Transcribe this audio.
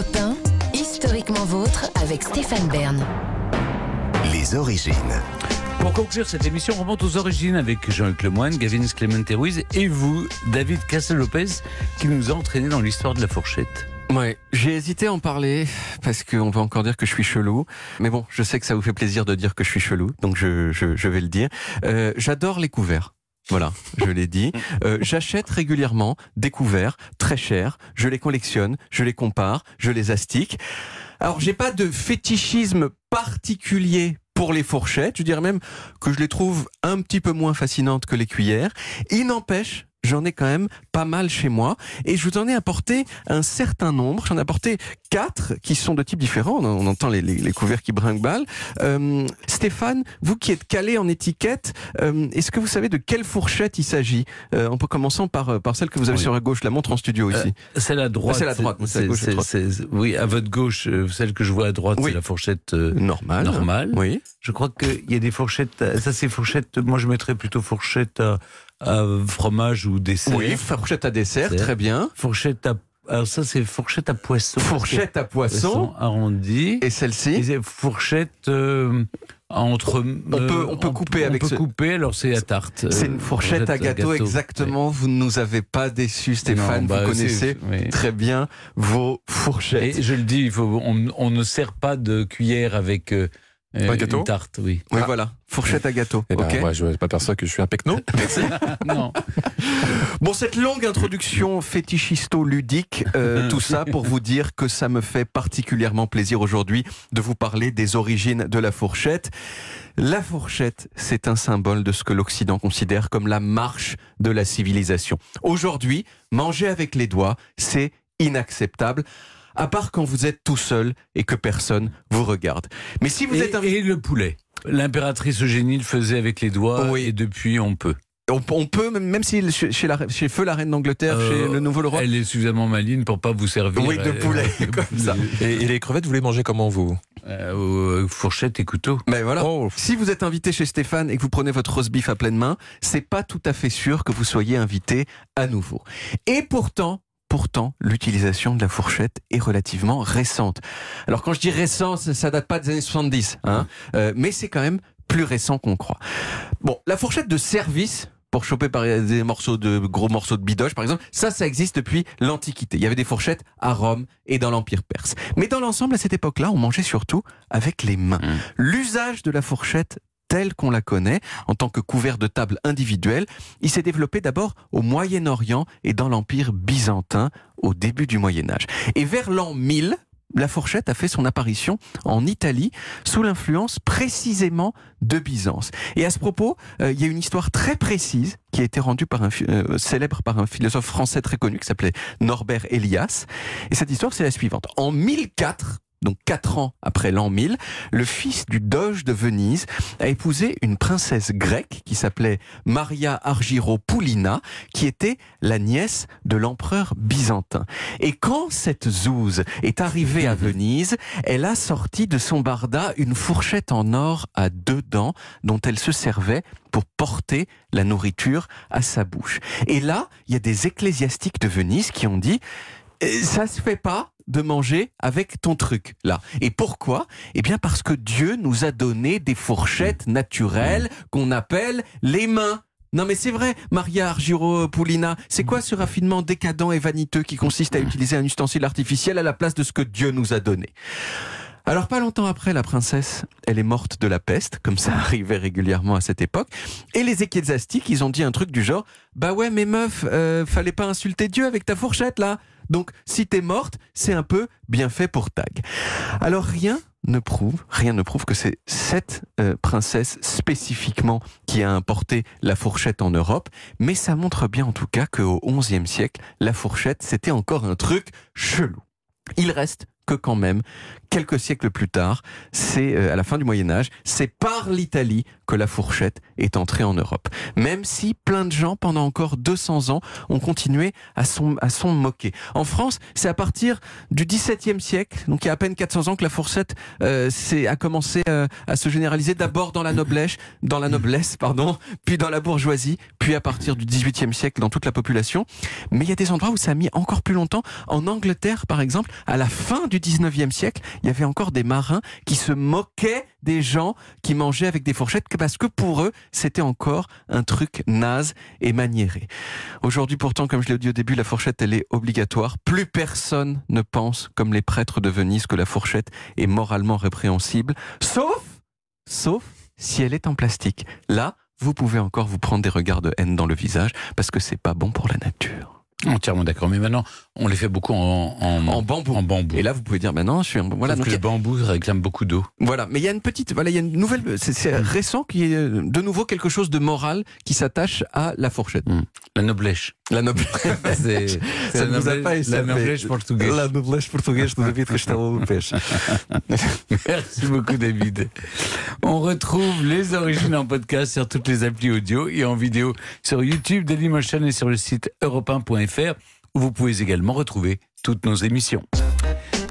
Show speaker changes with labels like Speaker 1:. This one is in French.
Speaker 1: Europe 1, historiquement vôtre avec Stéphane Bern.
Speaker 2: Les origines.
Speaker 3: Pour conclure cette émission, on remonte aux origines avec Jean-Luc Lemoyne, Gavin Clemente Ruiz et vous, David Castel-Lopez, qui nous a entraînés dans l'histoire de la fourchette.
Speaker 4: Ouais, j'ai hésité à en parler parce qu'on va encore dire que je suis chelou. Mais bon, je sais que ça vous fait plaisir de dire que je suis chelou, donc je, je, je vais le dire. Euh, J'adore les couverts. Voilà, je l'ai dit. Euh, J'achète régulièrement des couverts très chers. Je les collectionne, je les compare, je les astique. Alors, j'ai pas de fétichisme particulier pour les fourchettes. Je dirais même que je les trouve un petit peu moins fascinantes que les cuillères. Il n'empêche J'en ai quand même pas mal chez moi et je vous en ai apporté un certain nombre. J'en ai apporté quatre qui sont de types différents. On, entend les, les, les couverts qui brinquent Euh, Stéphane, vous qui êtes calé en étiquette, euh, est-ce que vous savez de quelle fourchette il s'agit? Euh, On peut commencer par, par celle que vous avez
Speaker 3: Oui.
Speaker 4: sur la gauche, la montre en studio ici.
Speaker 3: Euh, c'est la droite.
Speaker 4: Ah, c'est la droite, c'est
Speaker 3: c'est- c'est- oui, à votre gauche, celle que je vois à droite,
Speaker 4: Oui.
Speaker 3: c'est la fourchette euh,
Speaker 4: Normal.
Speaker 3: normale.
Speaker 4: Oui.
Speaker 3: Je crois qu'il y a des fourchettes. Ça, c'est fourchette. Moi, je mettrais plutôt fourchette à, fromage ou dessert.
Speaker 4: Oui, fourchette à dessert, très bien.
Speaker 3: Fourchette à. Alors ça, c'est fourchette à poisson.
Speaker 4: Fourchette à poisson.
Speaker 3: arrondi.
Speaker 4: Et
Speaker 3: Et
Speaker 4: celle-ci
Speaker 3: fourchette euh, entre. euh,
Speaker 4: On peut- on peut couper
Speaker 3: on
Speaker 4: avec
Speaker 3: peut
Speaker 4: ce-
Speaker 3: couper. Alors c'est à tarte.
Speaker 4: C'est
Speaker 3: euh,
Speaker 4: une fourchette à gâteau, exactement. Vous ne nous avez pas déçus, Stéphane.
Speaker 3: Non, bah,
Speaker 4: vous connaissez
Speaker 3: oui.
Speaker 4: très bien vos fourchettes.
Speaker 3: Et je le dis, il faut, on, on ne sert pas de cuillère avec euh, euh,
Speaker 5: gâteau
Speaker 3: une tarte, oui.
Speaker 4: Oui, voilà. Fourchette à gâteau.
Speaker 5: Eh ben,
Speaker 4: ok
Speaker 5: moi, je m'aperçois que je suis un pecno.
Speaker 3: Non.
Speaker 4: Bon, cette longue introduction fétichisto-ludique, euh, tout ça pour vous dire que ça me fait particulièrement plaisir aujourd'hui de vous parler des origines de la fourchette. La fourchette, c'est un symbole de ce que l'Occident considère comme la marche de la civilisation. Aujourd'hui, manger avec les doigts, c'est inacceptable. À part quand vous êtes tout seul et que personne vous regarde. Mais si vous
Speaker 3: et,
Speaker 4: êtes un
Speaker 3: et le poulet? L'impératrice Eugénie le faisait avec les doigts
Speaker 4: Oui.
Speaker 3: et depuis on peut.
Speaker 4: On, on peut, même- même si chez, chez la, chez Feu la Reine d'Angleterre,
Speaker 3: Euh,
Speaker 4: chez le Nouveau Roi,
Speaker 3: Elle est suffisamment maligne pour pas vous servir.
Speaker 4: Oui, de
Speaker 3: euh,
Speaker 4: poulet,
Speaker 3: euh,
Speaker 4: comme ça.
Speaker 5: Et, et les crevettes, vous les mangez comment, vous?
Speaker 3: Euh, euh, fourchette et couteau.
Speaker 4: Mais voilà.
Speaker 5: Oh,
Speaker 4: Si vous êtes invité chez Stéphane et que vous prenez votre roast beef à pleine main, c'est pas tout à fait sûr que vous soyez invité à nouveau. Et pourtant, pourtant, l'utilisation de la fourchette est relativement récente. Alors quand je dis récent, ça, ça date pas des années 70, hein, euh, mais c'est quand même plus récent qu'on croit. Bon, la fourchette de service. Pour choper par des morceaux de gros morceaux de bidoche, par exemple, ça, ça existe depuis l'Antiquité. Il y avait des fourchettes à Rome et dans l'Empire perse. Mais dans l'ensemble, à cette époque-là, on mangeait surtout avec les mains.
Speaker 3: Mmh.
Speaker 4: L'usage de la fourchette telle qu'on la connaît, en tant que couvert de table individuel, il s'est développé d'abord au Moyen-Orient et dans l'Empire byzantin au début du Moyen Âge. Et vers l'an 1000, la fourchette a fait son apparition en Italie sous l'influence précisément de Byzance. Et à ce propos, euh, il y a une histoire très précise qui a été rendue par un, euh, célèbre par un philosophe français très connu qui s'appelait Norbert Elias. Et cette histoire, c'est la suivante. En 1004, donc quatre ans après l'an 1000, le fils du doge de Venise a épousé une princesse grecque qui s'appelait Maria Argyropoulina, qui était la nièce de l'empereur byzantin. Et quand cette zouze est arrivée à Venise, elle a sorti de son barda une fourchette en or à deux dents dont elle se servait pour porter la nourriture à sa bouche. Et là, il y a des ecclésiastiques de Venise qui ont dit ça se fait pas de manger avec ton truc là. Et pourquoi? Eh bien parce que Dieu nous a donné des fourchettes naturelles qu'on appelle les mains. Non mais c'est vrai, Maria Argyropoulina, c'est quoi ce raffinement décadent et vaniteux qui consiste à utiliser un ustensile artificiel à la place de ce que Dieu nous a donné? Alors pas longtemps après, la princesse, elle est morte de la peste, comme ça arrivait régulièrement à cette époque. Et les ecclésiastiques, ils ont dit un truc du genre, bah ouais, mais meuf, euh, fallait pas insulter Dieu avec ta fourchette là. Donc si t'es morte, c'est un peu bien fait pour tag. Alors rien ne prouve, rien ne prouve que c'est cette euh, princesse spécifiquement qui a importé la fourchette en Europe, mais ça montre bien en tout cas qu'au XIe siècle, la fourchette c'était encore un truc chelou. Il reste que quand même, quelques siècles plus tard, c'est euh, à la fin du Moyen Âge, c'est par l'Italie que la fourchette est entrée en Europe. Même si plein de gens, pendant encore 200 ans, ont continué à s'en à s'en moquer. En France, c'est à partir du XVIIe siècle, donc il y a à peine 400 ans que la fourchette euh, a commencé euh, à se généraliser d'abord dans la noblesse, dans la noblesse, pardon, puis dans la bourgeoisie, puis à partir du XVIIIe siècle dans toute la population. Mais il y a des endroits où ça a mis encore plus longtemps. En Angleterre, par exemple, à la fin du XIXe siècle, il y avait encore des marins qui se moquaient des gens qui mangeaient avec des fourchettes parce que pour eux, c'était encore un truc naze et maniéré. Aujourd'hui, pourtant, comme je l'ai dit au début, la fourchette, elle est obligatoire. Plus personne ne pense, comme les prêtres de Venise, que la fourchette est moralement répréhensible, sauf, sauf si elle est en plastique. Là, vous pouvez encore vous prendre des regards de haine dans le visage parce que c'est pas bon pour la nature.
Speaker 3: Entièrement d'accord. Mais maintenant, on les fait beaucoup en, en,
Speaker 4: En bambou.
Speaker 3: en bambou.
Speaker 4: Et là, vous pouvez dire, maintenant, je suis, un- voilà,
Speaker 3: Sauf
Speaker 4: donc
Speaker 3: que
Speaker 4: y
Speaker 3: le bambou réclame beaucoup d'eau.
Speaker 4: Voilà, mais il y a une petite, voilà, il y a une nouvelle, c'est- c'est récent qui est euh, de nouveau quelque chose de moral qui s'attache à la fourchette.
Speaker 3: La noblesse.
Speaker 4: La noblesse. Ça ne vous a pas
Speaker 3: la noblesse portugaise.
Speaker 4: La noblesse portugaise de David Castelo Lopes.
Speaker 3: Merci beaucoup, David. On retrouve les origines en podcast sur toutes les applis audio et en vidéo sur YouTube, Dailymotion et sur le site europe1.fr où vous pouvez également retrouver toutes nos émissions.